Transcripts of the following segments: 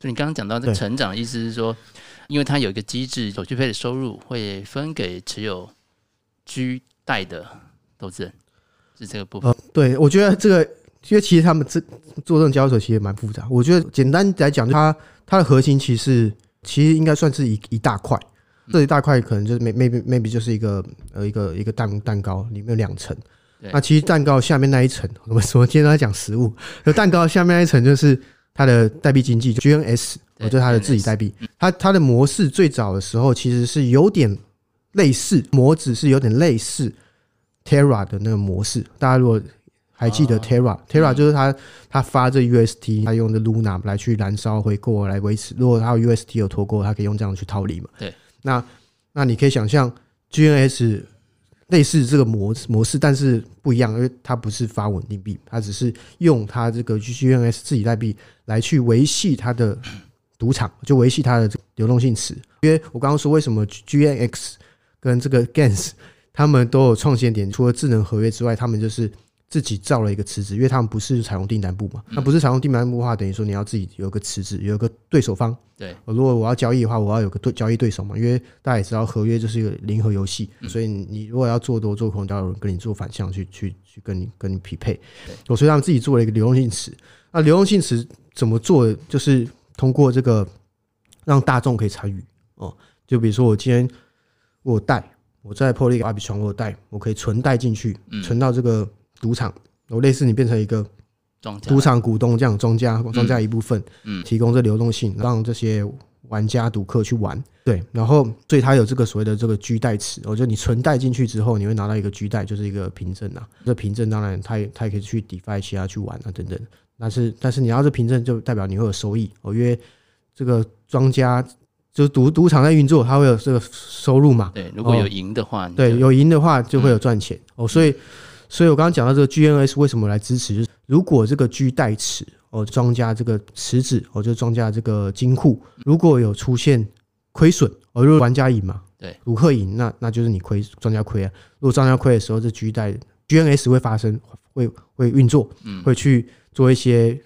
所以你刚刚讲到这个成长，意思是说，因为它有一个机制，手续费的收入会分给持有居贷的投资人，是这个部分。呃，对，我觉得这个，因为其实他们这做这种交易所其实蛮复杂。我觉得简单来讲，它它的核心其实其实应该算是一一大块，这一大块可能就是 maybe maybe 就是一个呃一个一个蛋蛋糕里面有两层。那其实蛋糕下面那一层，我们说今天都在讲食物，就蛋糕下面那一层就是。它的代币经济就 GNS，我就是它的自己代币。它它的模式最早的时候其实是有点类似模子，是有点类似 Terra 的那个模式。大家如果还记得 Terra，Terra 就是它它发这 UST，它用的 Luna 来去燃烧回购来维持。如果它有 UST 有脱钩，它可以用这样去套利嘛？对。那那你可以想象 GNS。类似这个模模式，但是不一样，因为它不是发稳定币，它只是用它这个 GGNS 自己代币来去维系它的赌场，就维系它的流动性池。因为我刚刚说，为什么 GNX 跟这个 GANS 他们都有创新点，除了智能合约之外，他们就是。自己造了一个池子，因为他们不是采用订单部嘛，那不是采用订单部的话，等于说你要自己有一个池子，有一个对手方。对，如果我要交易的话，我要有个对交易对手嘛，因为大家也知道合约就是一个零和游戏，所以你如果要做多做空，都要有人跟你做反向去去去跟你跟你匹配。对，所以他们自己做了一个流动性池。那流动性池怎么做？就是通过这个让大众可以参与哦。就比如说我今天我有贷，我在 Polygon Arbitrum 我有贷，我可以存贷进去，存到这个。赌场，我类似你变成一个赌场股东这样，庄家庄家一部分，嗯。提供这流动性，让这些玩家赌客去玩，对，然后所以它有这个所谓的这个居代池，我觉得你存贷进去之后，你会拿到一个居代，就是一个凭证啊，这凭证当然它也它也可以去 DeFi 其他去玩啊等等，但是但是你要这凭证就代表你会有收益哦，因为这个庄家就是赌赌场在运作，它会有这个收入嘛，对，如果有赢的话，对，有赢的话就会有赚钱。哦，所以。所以我刚刚讲到这个 GNS 为什么来支持，就是如果这个 G 代持哦，庄家这个池子哦，就庄家这个金库，如果有出现亏损，哦，如果玩家赢嘛，对，赌客赢，那那就是你亏，庄家亏啊。如果庄家亏的时候，这 G 代 GNS 会发生，会会运作，会去做一些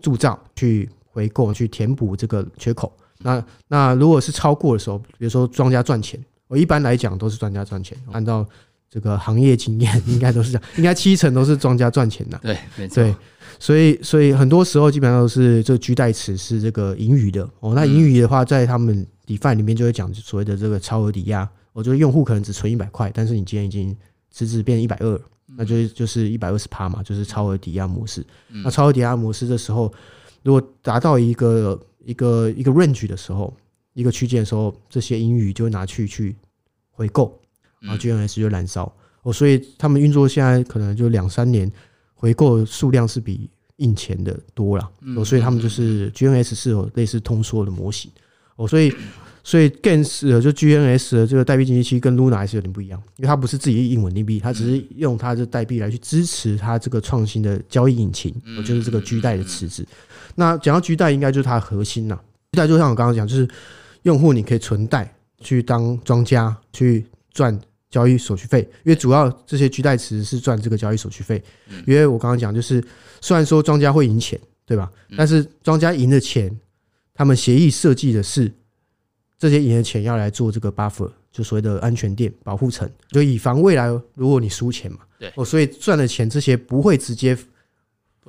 铸造，去回购，去填补这个缺口。那那如果是超过的时候，比如说庄家赚钱，我一般来讲都是庄家赚钱，按照。这个行业经验 应该都是这样，应该七成都是庄家赚钱的。对，没错。对，所以所以很多时候基本上都是这个 G 代词是这个盈余的哦。那盈余的话，在他们 DeFi 里面就会讲所谓的这个超额抵押。我觉得用户可能只存一百块，但是你今天已经池子变成一百二，那就就是一百二十趴嘛，就是超额抵押模式。那超额抵押模式的时候，如果达到一个一个一个 range 的时候，一个区间的时候，这些盈余就会拿去去回购。然后 GNS 就燃烧哦，所以他们运作现在可能就两三年回购数量是比印钱的多了哦，所以他们就是 GNS 是有类似通缩的模型哦，所以 所以 GANS 就 GNS 的这个代币经济期跟 Luna 还是有点不一样，因为它不是自己印稳定币，它只是用它的代币来去支持它这个创新的交易引擎，就是这个 G 代的池子。那讲到 G 代，应该就是它的核心了。G 代就像我刚刚讲，就是用户你可以存贷去当庄家去赚。交易手续费，因为主要这些居代池是赚这个交易手续费。因为我刚刚讲，就是虽然说庄家会赢钱，对吧？但是庄家赢的钱，他们协议设计的是这些赢的钱要来做这个 buffer，就所谓的安全垫保护层，就以防未来如果你输钱嘛。对哦，所以赚的钱这些不会直接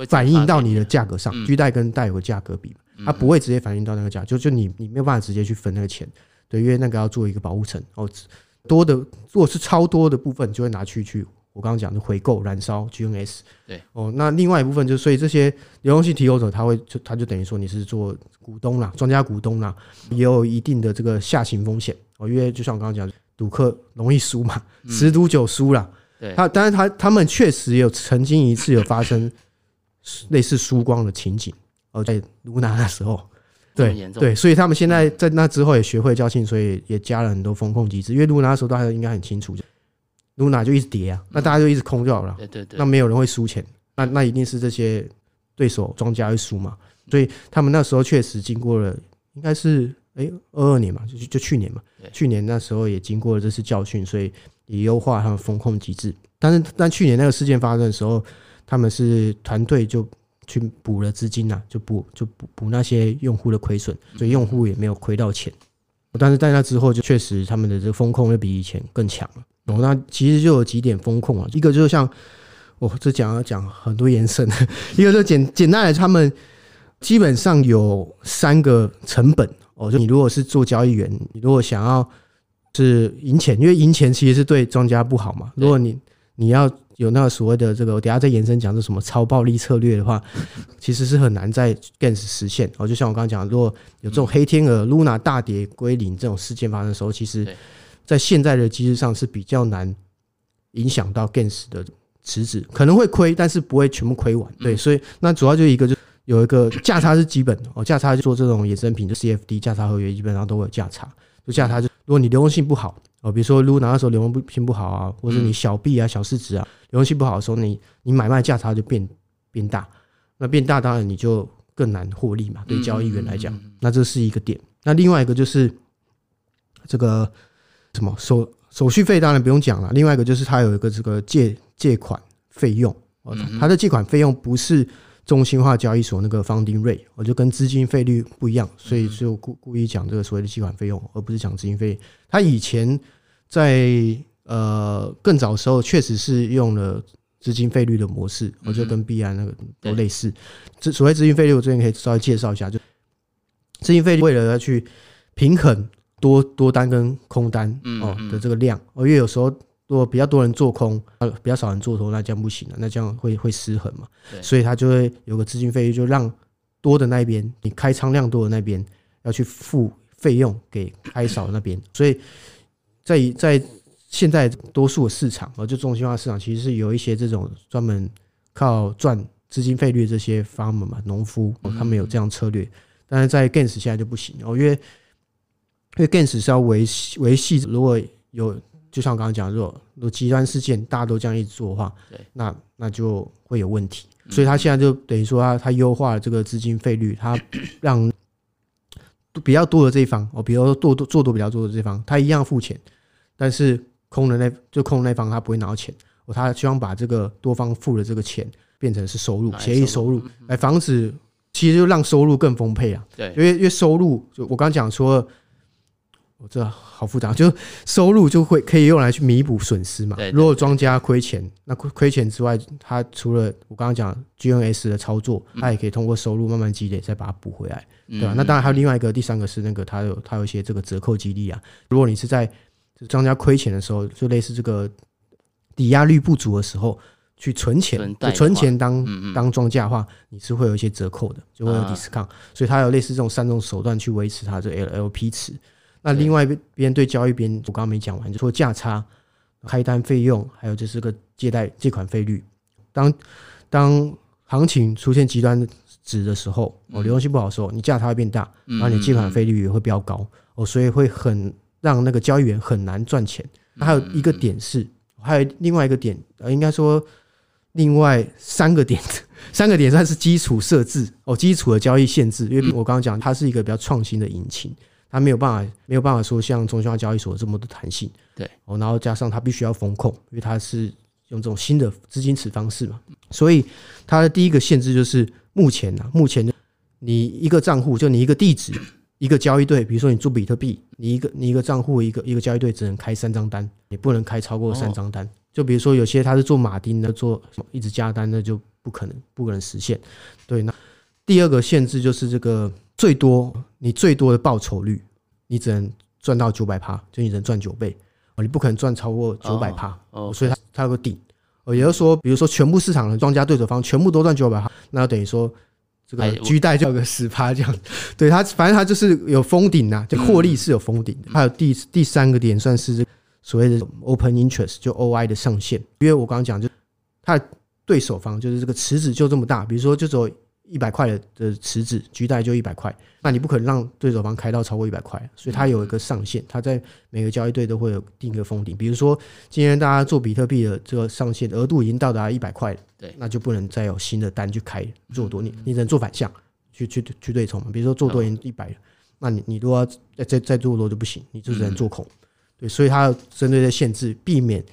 反映到你的价格上。居代跟代有个价格比，它不会直接反映到那个价，就就你你没有办法直接去分那个钱，对，因为那个要做一个保护层哦。多的，如果是超多的部分，就会拿去去我刚刚讲的回购、燃烧 GNS。对哦，那另外一部分就所以这些流动性提供者，他会就他就等于说你是做股东啦，庄家股东啦，也有一定的这个下行风险哦，因为就像我刚刚讲，赌客容易输嘛，十赌九输啦。对，他当然他他们确实有曾经一次有发生类似输光的情景哦，在卢娜的时候。对对，所以他们现在在那之后也学会教训，所以也加了很多风控机制。因为露娜那时候大家应该很清楚，露娜就一直跌啊，那大家就一直空就好了。对对对，那没有人会输钱，那那一定是这些对手庄家会输嘛。所以他们那时候确实经过了，应该是哎二二年嘛，就就去年嘛，去年那时候也经过了这次教训，所以也优化他们风控机制。但是但去年那个事件发生的时候，他们是团队就去补了资金呐，就补就补补那些用户的亏损，所以用户也没有亏到钱。但是在那之后，就确实他们的这个风控又比以前更强了。哦，那其实就有几点风控啊，一个就是像我这讲要讲很多延伸，一个就简简单来说，他们基本上有三个成本哦，就你如果是做交易员，你如果想要是赢钱，因为赢钱其实是对庄家不好嘛。如果你你要有那个所谓的这个，我等下再延伸讲是什么超暴力策略的话，其实是很难在 Gans 实现哦。就像我刚刚讲，如果有这种黑天鹅 Luna 大跌归零这种事件发生的时候，其实，在现在的机制上是比较难影响到 Gans 的池子，可能会亏，但是不会全部亏完。对，所以那主要就一个就有一个价差是基本哦，价差就做这种衍生品，就 CFD 价差合约基本上都会有价差，就价差就如果你流动性不好。哦，比如说，Luna 那时候流动性不好啊，或者你小币啊、小市值啊，流动性不好的时候，你你买卖价差就变变大，那变大当然你就更难获利嘛。对交易员来讲，那这是一个点。那另外一个就是这个什么手手续费，当然不用讲了。另外一个就是它有一个这个借借款费用，哦，它的借款费用不是。中心化交易所那个 funding rate，我就跟资金费率不一样，所以就故故意讲这个所谓的借款费用，而不是讲资金费。他以前在呃更早的时候，确实是用了资金费率的模式，我就跟币安那个都类似。这所谓资金费率，我这边可以稍微介绍一下，就资金费率为了要去平衡多多单跟空单哦的这个量，哦，因为有时候。如果比较多人做空，呃，比较少人做多，那这样不行了，那这样会会失衡嘛？所以他就会有个资金费率，就让多的那一边，你开仓量多的那边要去付费用给开少的那边。所以在在现在多数的市场，呃，就中心化市场，其实是有一些这种专门靠赚资金费率这些 farmer 嘛，农夫，他们有这样策略。但是在 Gans 现在就不行哦，因为因为 Gans 是要维系维系，如果有。就像我刚刚讲，如果如果极端事件大家都这样一直做的话，那那就会有问题。所以他现在就等于说他他优化了这个资金费率，他让比较多的这一方哦，比如说做多做多比较多的这一方，他一样付钱，但是空的那就空的那方他不会拿到钱。哦，他希望把这个多方付的这个钱变成是收入，协议收入，来防止其实就让收入更丰沛啊。对，因为因为收入就我刚刚讲说。这好复杂，就收入就会可以用来去弥补损失嘛。如果庄家亏钱，那亏亏钱之外，他除了我刚刚讲 GNS 的操作，他也可以通过收入慢慢积累，再把它补回来，对吧？那当然还有另外一个，第三个是那个他有他有一些这个折扣激励啊。如果你是在庄家亏钱的时候，就类似这个抵押率不足的时候去存钱，存钱当当庄家的话，你是会有一些折扣的，就会有 discount。所以它有类似这种三种手段去维持它这 LLP 值。那另外一边对交易边，我刚刚没讲完，就说价差、开单费用，还有就是个借贷借款费率。当当行情出现极端值的时候，哦，流动性不好的时候，你价差会变大，然后你借款费率也会比较高，哦，所以会很让那个交易员很难赚钱。那还有一个点是，还有另外一个点，呃，应该说另外三个点，三个点算是基础设置哦，基础的交易限制，因为我刚刚讲它是一个比较创新的引擎。它没有办法，没有办法说像中心化交易所这么的弹性，对哦，然后加上它必须要风控，因为它是用这种新的资金池方式嘛，所以它的第一个限制就是目前呢，目前你一个账户就你一个地址一个交易对，比如说你做比特币，你一个你一个账户一个一个交易对只能开三张单，你不能开超过三张单。就比如说有些他是做马丁的，做一直加单，那就不可能不可能实现。对，那第二个限制就是这个。最多你最多的报酬率，你只能赚到九百趴，就你只能赚九倍哦，你不可能赚超过九百趴哦，所以它它有个顶哦，也就是说，比如说全部市场的庄家对手方全部都赚九百趴，那等于说这个居贷就有个十趴这样，对它反正它就是有封顶呐，就获利是有封顶的。还有第第三个点算是所谓的 Open Interest，就 OI 的上限，因为我刚刚讲就它的对手方就是这个池子就这么大，比如说就走。一百块的的池子局贷就一百块，那你不可能让对手方开到超过一百块，所以它有一个上限，它在每个交易对都会有定一个封顶。比如说今天大家做比特币的这个上限额度已经到达一百块了，对，那就不能再有新的单去开做多，你你只能做反向去去去对冲嘛。比如说做多已经一百了，那你你如果要再再再做多就不行，你就只能做空。对，所以它要针对的限制，避免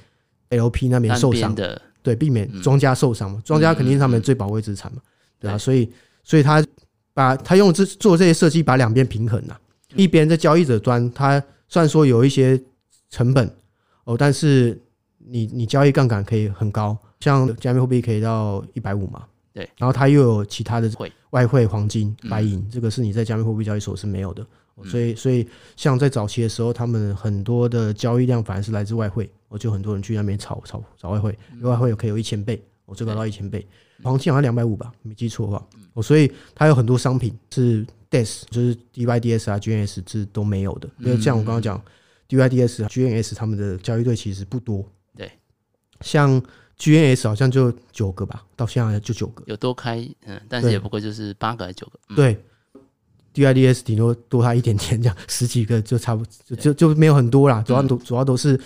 LP 那边受伤的，对，避免庄家受伤嘛，庄家肯定是他们最宝贵资产嘛。对啊，所以所以他把他用这做这些设计，把两边平衡了。一边在交易者端，他虽然说有一些成本哦，但是你你交易杠杆可以很高，像加密货币可以到一百五嘛。对，然后它又有其他的外汇、黄金、白银，这个是你在加密货币交易所是没有的。所以所以像在早期的时候，他们很多的交易量反而是来自外汇，我就很多人去那边炒炒炒外汇，外汇可以有一千倍，我最高到一千倍，黄金好像两百五吧，没记错的话。哦，所以它有很多商品是 DES，就是 DYDS 啊、GNS 这都没有的。因为像我刚刚讲 DYDS、GNS 他们的交易对其实不多。对，像 GNS 好像就九个吧，到现在就九个，有多开，嗯，但是也不过就是八个还是九个。对。DYDS 顶多多它一点点，这样十几个就差不就就就没有很多啦。主要都主要都是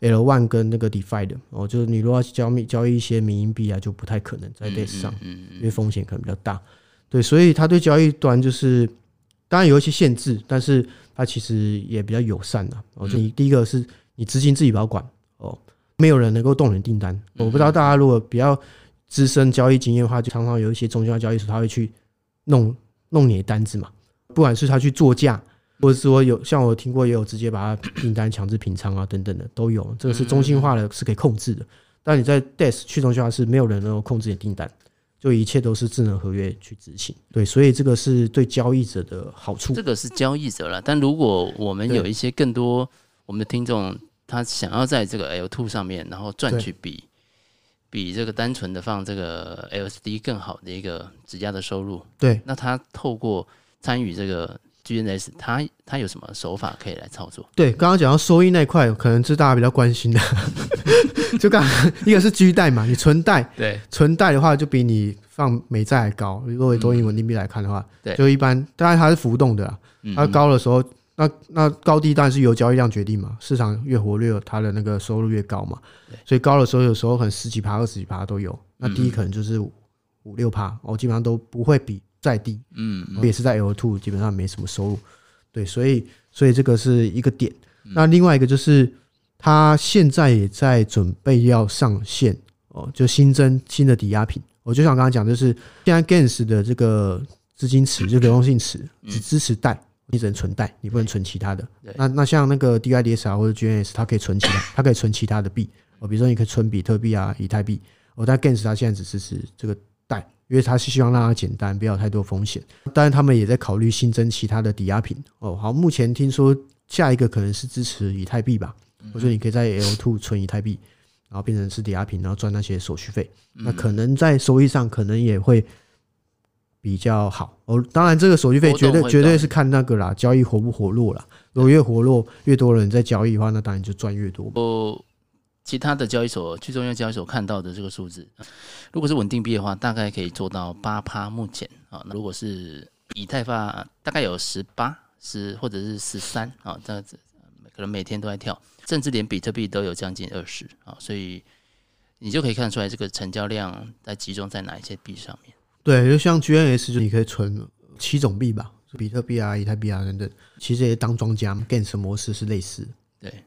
L one 跟那个 DeFi 的哦，就是你如果要交易交易一些迷因币啊，就不太可能在 DES 上，因为风险可能比较大。对，所以它对交易端就是当然有一些限制，但是它其实也比较友善的。哦，就你第一个是你资金自己保管哦，没有人能够动你订单。我不知道大家如果比较资深交易经验的话，就常常有一些中心化交易所，他会去弄弄你的单子嘛。不管是他去做价，或者说有像我听过也有直接把它订单强制平仓啊等等的都有，这个是中心化的，是可以控制的。但你在 DES 去中心化是没有人能够控制你订单，就一切都是智能合约去执行。对，所以这个是对交易者的好处。这个是交易者了，但如果我们有一些更多我们的听众，他想要在这个 L2 上面，然后赚取比比这个单纯的放这个 LSD 更好的一个质押的收入，对，那他透过参与这个 GNS，它它有什么手法可以来操作？对，刚刚讲到收益那块，可能是大家比较关心的。就刚一个是 G 贷嘛，你存贷，对，存贷的话就比你放美债还高。如果以多银稳定币来看的话，对，就一般，当然它是浮动的啦。它高的时候，那那高低当然是由交易量决定嘛。市场越活跃，它的那个收入越高嘛。所以高的时候，有时候可能十几趴、二十几趴都有。那低可能就是五六趴，我基本上都不会比。再低，嗯，也是在 L two 基本上没什么收入，对，所以所以这个是一个点。那另外一个就是，他现在也在准备要上线哦，就新增新的抵押品。我就像刚刚讲，就是现在 Gans 的这个资金池 就流动性池只支持贷，你只能存贷，你不能存其他的。那那像那个 DYDS 或者 GNS，它可以存其他，它可以存其他的币哦，比如说你可以存比特币啊、以太币。哦，但 Gans 它现在只支持这个贷。因为他是希望让它简单，不要太多风险。当然，他们也在考虑新增其他的抵押品。哦，好，目前听说下一个可能是支持以太币吧？我说你可以在 L two 存以太币，然后变成是抵押品，然后赚那些手续费。那可能在收益上可能也会比较好。哦，当然这个手续费绝对绝对是看那个啦，交易活不活络啦。如果越活络，越多人在交易的话，那当然就赚越多。其他的交易所，去中央交易所看到的这个数字，如果是稳定币的话，大概可以做到八趴。目前啊，如果是以太坊，大概有十八、十或者是十三啊，这样子可能每天都在跳，甚至连比特币都有将近二十啊，所以你就可以看出来这个成交量在集中在哪一些币上面。对，就像 GNS 就你可以存七种币吧，比特币啊、以太币啊等等，其实也当庄家，Gans 模式是类似。对。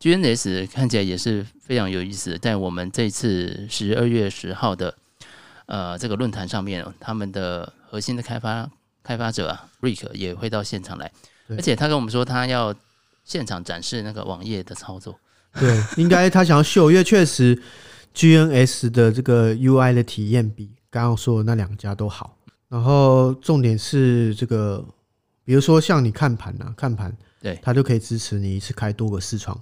GNS 看起来也是非常有意思，在我们这次十二月十号的呃这个论坛上面，他们的核心的开发开发者啊，Rick 也会到现场来，而且他跟我们说他要现场展示那个网页的操作。对，应该他想要秀，因为确实 GNS 的这个 UI 的体验比刚刚说的那两家都好。然后重点是这个，比如说像你看盘啊，看盘，对，它就可以支持你一次开多个视窗。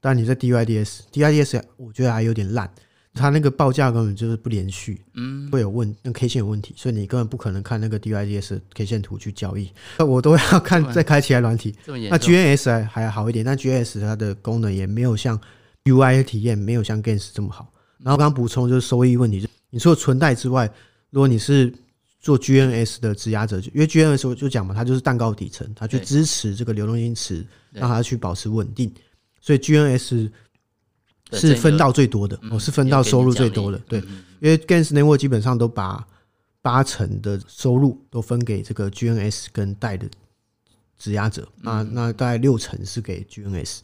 但你在 DYDS，DYDS 我觉得还有点烂，它那个报价根本就是不连续，嗯，会有问，那 K 线有问题，所以你根本不可能看那个 DYDS K 线图去交易。我都要看再开起来软体。那 GNS 还好一点，但 GNS 它的功能也没有像 UI 的体验没有像 Gans 这么好。然后刚刚补充就是收益问题，就你除了存贷之外，如果你是做 GNS 的质押者，因为 GNS 我就讲嘛，它就是蛋糕底层，它去支持这个流动性池，让它去保持稳定。所以 GNS 是分到最多的，哦，是分到收入最多的。对，因为 Gans Network 基本上都把八成的收入都分给这个 GNS 跟贷的质押者，那那大概六成是给 GNS，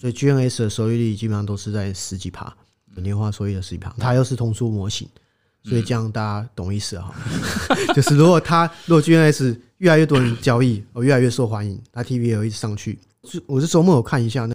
所以 GNS 的收益率基本上都是在十几趴，年化收益的十几趴。它又是通缩模型，所以这样大家懂意思哈。就是如果它如果 GNS 越来越多人交易，哦，越来越受欢迎，它 TVL 一直上去。我是周末有看一下那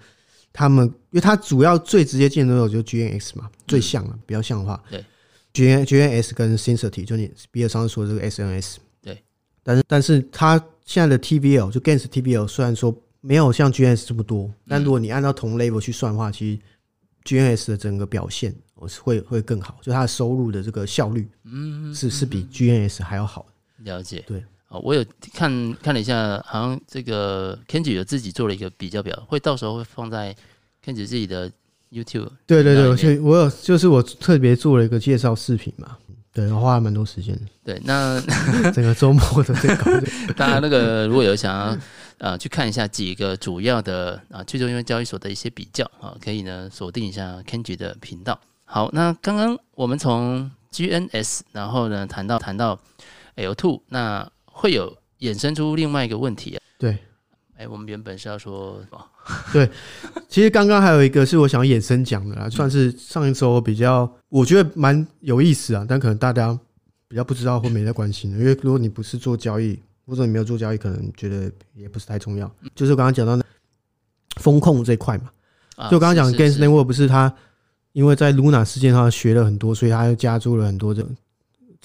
他们，因为它主要最直接竞争对手就是 GNX 嘛，最像了，比较像的话。对，G GNS 跟 Sensity 就你比尔上次说的这个 SNS。对，但是但是它现在的 TVL 就 Gans TBL 虽然说没有像 GNS 这么多，但如果你按照同 level 去算的话，其实 GNS 的整个表现我是会会更好，就它的收入的这个效率，嗯，是是比 GNS 还要好。了解，对。哦，我有看看了一下，好像这个 Kenji 有自己做了一个比较表，会到时候会放在 Kenji 自己的 YouTube。对对对，所以我有就是我特别做了一个介绍视频嘛，对，花了蛮多时间。对，那整个周末都在搞。大家那个如果有想要呃去看一下几个主要的啊去中心化交易所的一些比较啊，可以呢锁定一下 Kenji 的频道。好，那刚刚我们从 GNS 然后呢谈到谈到 L two，那。会有衍生出另外一个问题啊。对，哎，我们原本是要说什么？对，其实刚刚还有一个是我想要衍生讲的啦，算是上一周比较我觉得蛮有意思啊，但可能大家比较不知道或没在关心的，因为如果你不是做交易，或者你没有做交易，可能觉得也不是太重要。就是我刚刚讲到那风控这一块嘛，就刚刚讲 Gans Network 不是他因为在 Luna 事件上学了很多，所以他又加注了很多这种。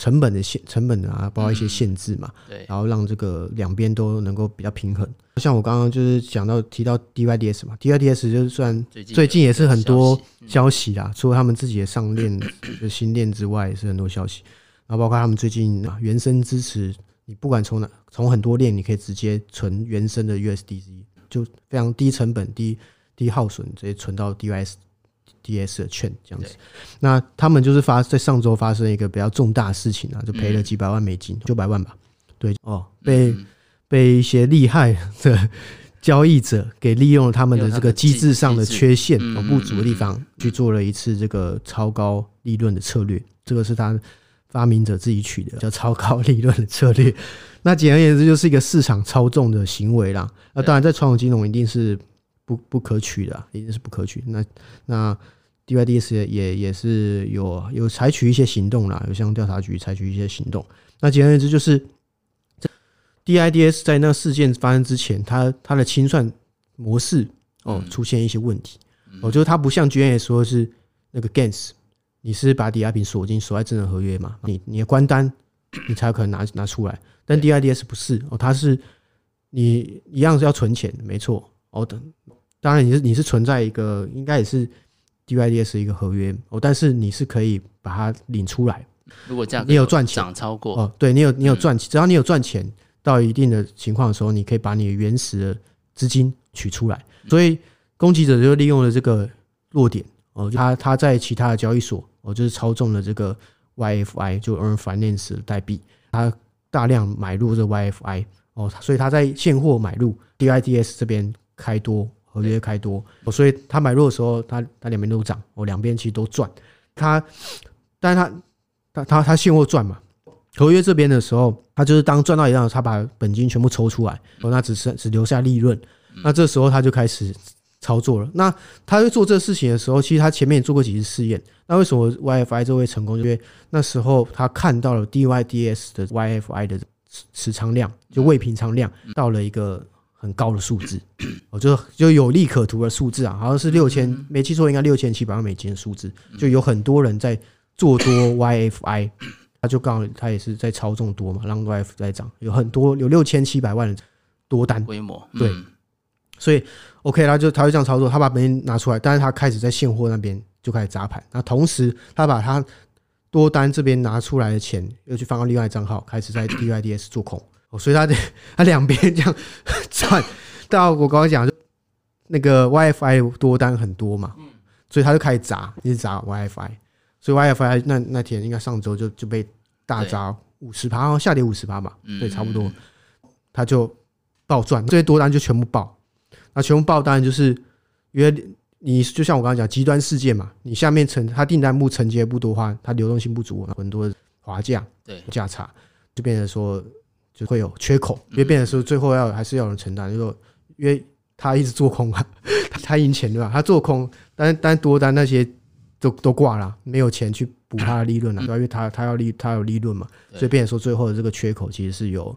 成本的限成本啊，包括一些限制嘛，对，然后让这个两边都能够比较平衡。像我刚刚就是讲到提到 DYDS 嘛，DYDS 就算最近也是很多消息啦，除了他们自己的上链的新链之外，也是很多消息。然后包括他们最近啊，原生支持你不管从哪从很多链，你可以直接存原生的 USDC，就非常低成本、低低耗损，直接存到 DYS。DS 的券这样子，那他们就是发在上周发生一个比较重大的事情啊，就赔了几百万美金，九百万吧。对哦，被被一些厉害的交易者给利用了他们的这个机制上的缺陷和不足的地方，去做了一次这个超高利润的策略。这个是他发明者自己取的，叫超高利润的策略。那简而言之，就是一个市场操纵的行为啦。那当然，在传统金融一定是。不不可取的，一定是不可取。那那 DYDS 也也也是有有采取一些行动啦，有向调查局采取一些行动。那简而言之，就是 DIDS 在那事件发生之前，它它的清算模式哦出现一些问题。我觉得它不像 GNS 说是那个 Gans，你是把抵押品锁进锁在智能合约嘛？你你的关单你才有可能拿拿出来。但 DIDS 不是哦，它是你一样是要存钱，没错哦等。当然，你是你是存在一个应该也是 DYDS 一个合约哦，但是你是可以把它领出来。如果这样，你有赚钱涨超过哦，对你有你有赚钱，只要你有赚钱到一定的情况的时候，你可以把你原始的资金取出来。所以攻击者就利用了这个弱点哦，他他在其他的交易所哦，就是操纵了这个 YFI 就 Earn Finance 的代币，他大量买入这个 YFI 哦，所以他在现货买入 DIDS 这边开多。合约开多，所以他买入的时候，他他两边都涨，我，两边其实都赚。他，但是他他他他现货赚嘛，合约这边的时候，他就是当赚到一样，他把本金全部抽出来，哦，那只剩只留下利润。那这时候他就开始操作了。那他在做这个事情的时候，其实他前面也做过几次试验。那为什么 YFI 这会成功？因为那时候他看到了 DYDS 的 YFI 的持仓量，就未平仓量到了一个。很高的数字，我就就有利可图的数字啊，好像是六千，没记错应该六千七百万美金的数字，就有很多人在做多 YFI，他就刚好他也是在操纵多嘛，让 YF 在涨，有很多有六千七百万的多单。规模，对，所以 OK，他就他就这样操作，他把本金拿出来，但是他开始在现货那边就开始砸盘，那同时他把他多单这边拿出来的钱又去放到另外账号，开始在 DYDS 做空。哦，所以他的他两边这样 转，到我刚刚讲就那个 WiFi 多单很多嘛，所以他就开始砸，一直砸 WiFi，所以 WiFi 那那天应该上周就就被大砸五十趴，下跌五十趴嘛，对，差不多，他就爆赚，这些多单就全部爆，那全部爆当然就是因为你就像我刚刚讲极端事件嘛，你下面承他订单不承接不多的话，它流动性不足，很多滑价，对价差就变成说。就会有缺口，因为变成说最后要还是要有人承担，就说因为他一直做空啊，他 他赢钱对吧？他做空，但但多单那些都都挂了，没有钱去补他的利润了，对吧？因为他他要利他有利润嘛，所以变成说最后的这个缺口其实是由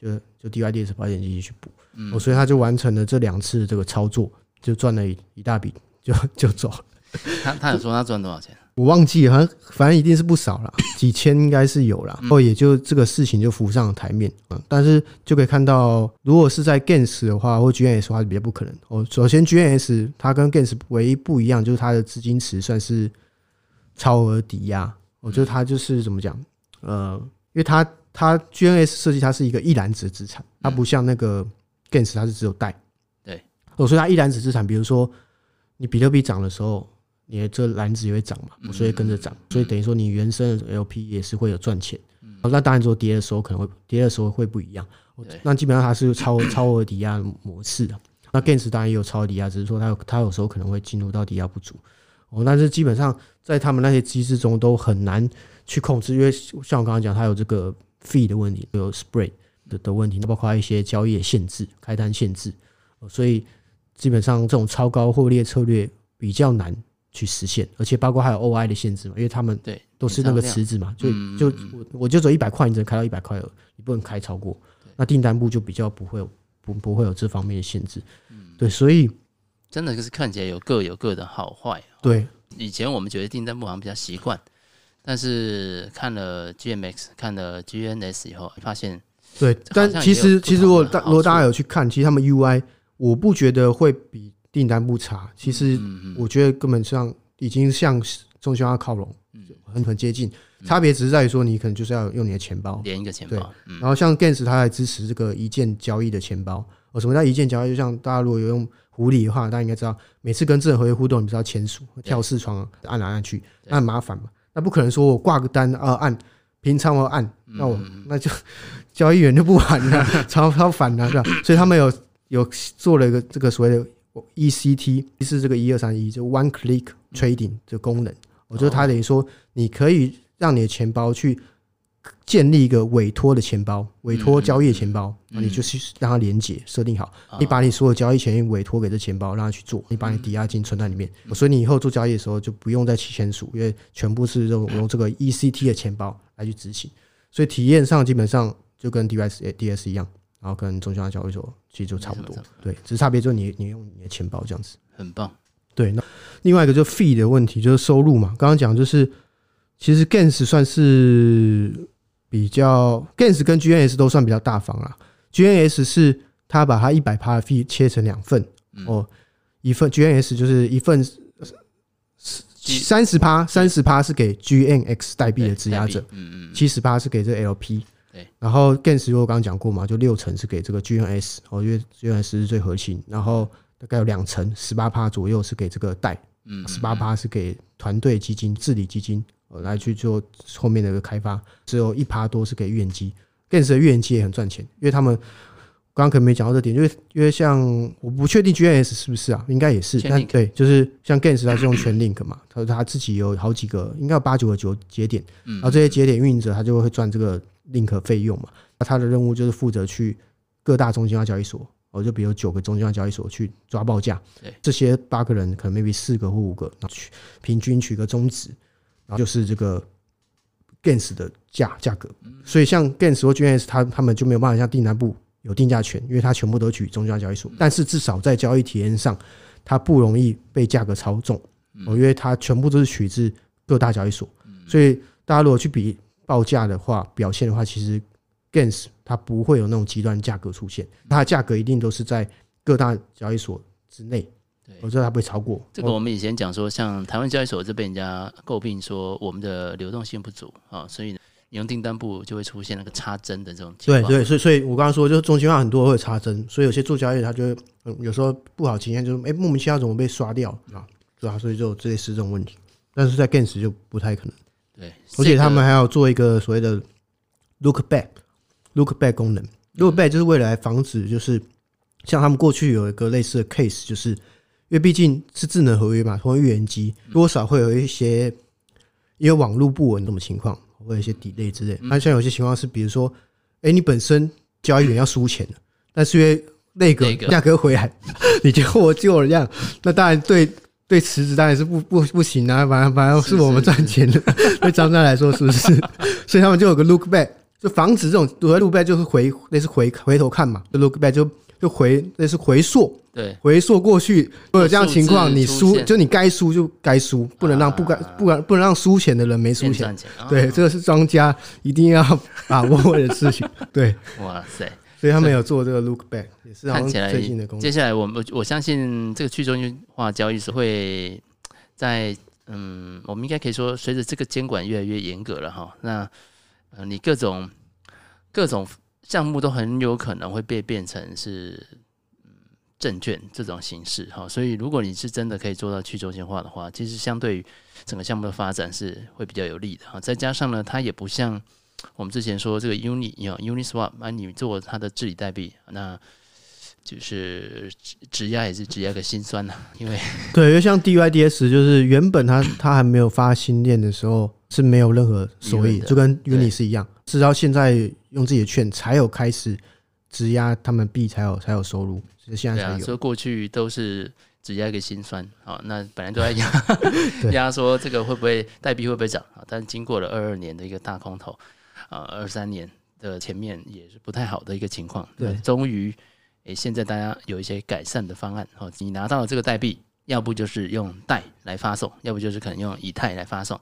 就就就 DYDS 保险基金去补，嗯，所以他就完成了这两次这个操作，就赚了一一大笔，就就走了。他他有说他赚多少钱？我忘记了，好像反正一定是不少了，几千应该是有了。然后也就这个事情就浮上了台面，嗯，但是就可以看到，如果是在 GANS 的话或 GNS 的话，是比较不可能。哦，首先 GNS 它跟 GANS 唯一不一样，就是它的资金池算是超额抵押。我觉得它就是怎么讲，呃，因为它它 GNS 设计它是一个一篮子的资产，它不像那个 GANS 它是只有贷。对，哦，所以它一篮子资产，比如说你比特币涨的时候。你的这篮子也会涨嘛，所以跟着涨，所以等于说你原生的 LP 也是会有赚钱。那当然说跌的时候可能会跌的时候会不一样。那基本上它是超 超额抵押模式的。那 GANS 当然也有超额抵押，只是说它有它有时候可能会进入到抵押不足。哦，但是基本上在他们那些机制中都很难去控制，因为像我刚刚讲，它有这个 fee 的问题，有 spread 的的问题，那包括一些交易限制、开单限制。所以基本上这种超高获利策略比较难。去实现，而且包括还有 OI 的限制嘛，因为他们对都是那个池子嘛，就就我我就走一百块，你只能开到一百块，你不能开超过。那订单部就比较不会有不不会有这方面的限制。对，所以真的就是看起来有各有各的好坏。对，以前我们觉得订单部好像比较习惯，但是看了 GMX 看了 GNS 以后，发现对，但其实其实如果大如果大家有去看，其实他们 UI 我不觉得会比。订单不差，其实我觉得根本上已经向中心化靠拢，很很接近。差别只是在于说，你可能就是要用你的钱包连一个钱包。然后像 GANS 它还支持这个一键交易的钱包。哦，什么叫一键交易？就像大家如果有用狐狸的话，大家应该知道，每次跟智能合约互动，你知道签署、跳视窗，按来按去，那很麻烦嘛。那不可能说我挂个单啊按，平常我按，那我那就 交易员就不玩了，超超烦了，是吧？所以他们有有做了一个这个所谓的。ECT 是这个一二三一，就 One Click Trading 的功能。我觉得它等于说，你可以让你的钱包去建立一个委托的钱包，委托交易的钱包，你就是让它连接设定好。你把你所有交易权委托给这钱包，让它去做。你把你抵押金存在里面，所以你以后做交易的时候就不用再去签署，因为全部是用用这个 ECT 的钱包来去执行。所以体验上基本上就跟 DYDX 一样。然后跟中心化交易所其实就差不多，对，只是差别就是你你用你的钱包这样子，很棒。对，那另外一个就 fee 的问题就是收入嘛，刚刚讲就是其实 GANS 算是比较 GANS 跟 GNS 都算比较大方啦。GNS 是他把它一百趴的 fee 切成两份哦，一份 GNS 就是一份三十趴，三十趴是给 GNX 代币的质押者，嗯嗯，七十趴是给这 LP。然后 GANS 我刚刚讲过嘛，就六成是给这个 GNS 哦，因为 GNS 是最核心，然后大概有两成十八趴左右是给这个贷，嗯，十八趴是给团队基金、治理基金来去做后面的一个开发，只有一趴多是给预言机。GANS 的预言机也很赚钱，因为他们刚刚可能没讲到这点，因为因为像我不确定 GNS 是不是啊，应该也是，但对，就是像 GANS 它是用全 link 嘛，他说他自己有好几个，应该有八九个九节点，然后这些节点运营者他就会赚这个。Link 费用嘛，那他的任务就是负责去各大中心化交易所，哦，就比如九个中心化交易所去抓报价，这些八个人可能 maybe 四个或五个，然后取平均取个中值，然后就是这个 GANS 的价价格。所以像 GANS 或 GNS，他他们就没有办法像订单部有定价权，因为他全部都取中心化交易所，但是至少在交易体验上，它不容易被价格操纵，哦，因为它全部都是取自各大交易所，所以大家如果去比。报价的话，表现的话，其实 GANS 它不会有那种极端价格出现，它的价格一定都是在各大交易所之内，我知道它不会超过。这个我们以前讲说，像台湾交易所就被人家诟病说我们的流动性不足啊，所以你用订单簿就会出现那个插针的这种情况。对对，所以所以我刚刚说，就是中心化很多会插针，所以有些做交易他就会有时候不好经验，就是哎莫名其妙怎么被刷掉啊，对吧？所以就这类似这种问题，但是在 GANS 就不太可能。对，而且他们还要做一个所谓的 look back look back 功能。look back 就是为了来防止，就是像他们过去有一个类似的 case，就是因为毕竟是智能合约嘛，通过预言机多少会有一些因为网络不稳这种情况，会有一些 delay 之类。那像有些情况是，比如说，哎，你本身交易员要输钱的，但是因为那个价格回来，你就获救了这样，那当然对。对辞职当然是不不不行啊，反而反而是我们赚钱的。对张家来说是不是？所以他们就有个 look back，就防止这种所谓 look back 就是回类似回回头看嘛，就 look back 就就回类似回溯。对，回溯过去，如果有这样情况，你输就你该输就该输，不能让不该不然不能让输钱的人没输钱。对，这个是庄家一定要 把握的事情。对，哇塞，所以他们有做这个 look back，也是看起来最近的工作。接下来我们我相信这个去中心化交易是会在嗯，我们应该可以说，随着这个监管越来越严格了哈，那呃，你各种各种项目都很有可能会被变成是。证券这种形式哈，所以如果你是真的可以做到去中心化的话，其实相对于整个项目的发展是会比较有利的哈。再加上呢，它也不像我们之前说这个 Uni 有 Uniswap 啊，你做它的治理代币，那就是质押也是质押个心酸呐。因为 对，因为像 DYDS 就是原本它它还没有发新链的时候是没有任何收益，就跟 Uni 是一样，直到现在用自己的券才有开始质押他们币才有才有收入。所以过去都是只押一个心酸啊。那本来都在压 压说这个会不会代币会不会涨啊？但经过了二二年的一个大空头啊，二三年的前面也是不太好的一个情况。对，终于诶，现在大家有一些改善的方案哦。你拿到了这个代币，要不就是用代来发送，要不就是可能用以太来发送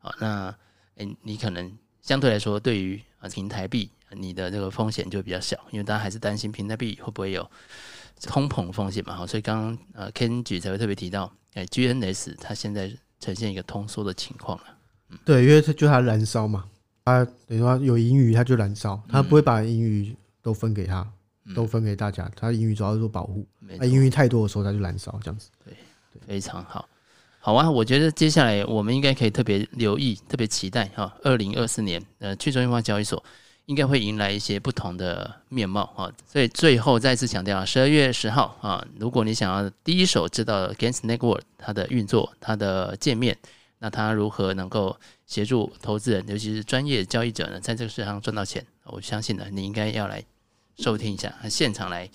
好。那诶，你可能相对来说对于啊平台币，你的这个风险就比较小，因为大家还是担心平台币会不会有。通膨风险嘛，哈，所以刚刚呃，Ken 举才会特别提到，哎，GNS 它现在呈现一个通缩的情况了。嗯，对，因为它就它燃烧嘛，它等于说有盈余，他就燃烧，他不会把盈余都分给他，都分给大家，他盈余主要是做保护，那盈余太多的时候，他就燃烧这样子。对，非常好，好啊，我觉得接下来我们应该可以特别留意，特别期待哈，二零二四年呃，去中心化交易所。应该会迎来一些不同的面貌哈，所以最后再次强调，十二月十号啊，如果你想要第一手知道 Gains Network 它的运作、它的界面，那他如何能够协助投资人，尤其是专业交易者呢，在这个市场赚到钱，我相信呢，你应该要来收听一下，现场来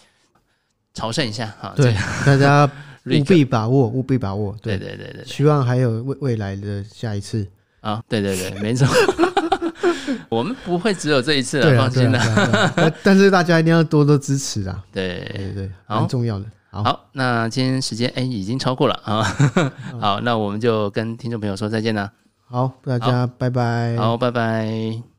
朝圣一下哈。对，大家 务必把握，务必把握。对对对对，希望还有未未来的下一次啊，对对对，没错。我们不会只有这一次了，放心了。但是大家一定要多多支持啊！对对对，蛮重要的。好，好，那今天时间哎已经超过了啊。好，那我们就跟听众朋友说再见了。好，大家拜拜。好，拜拜。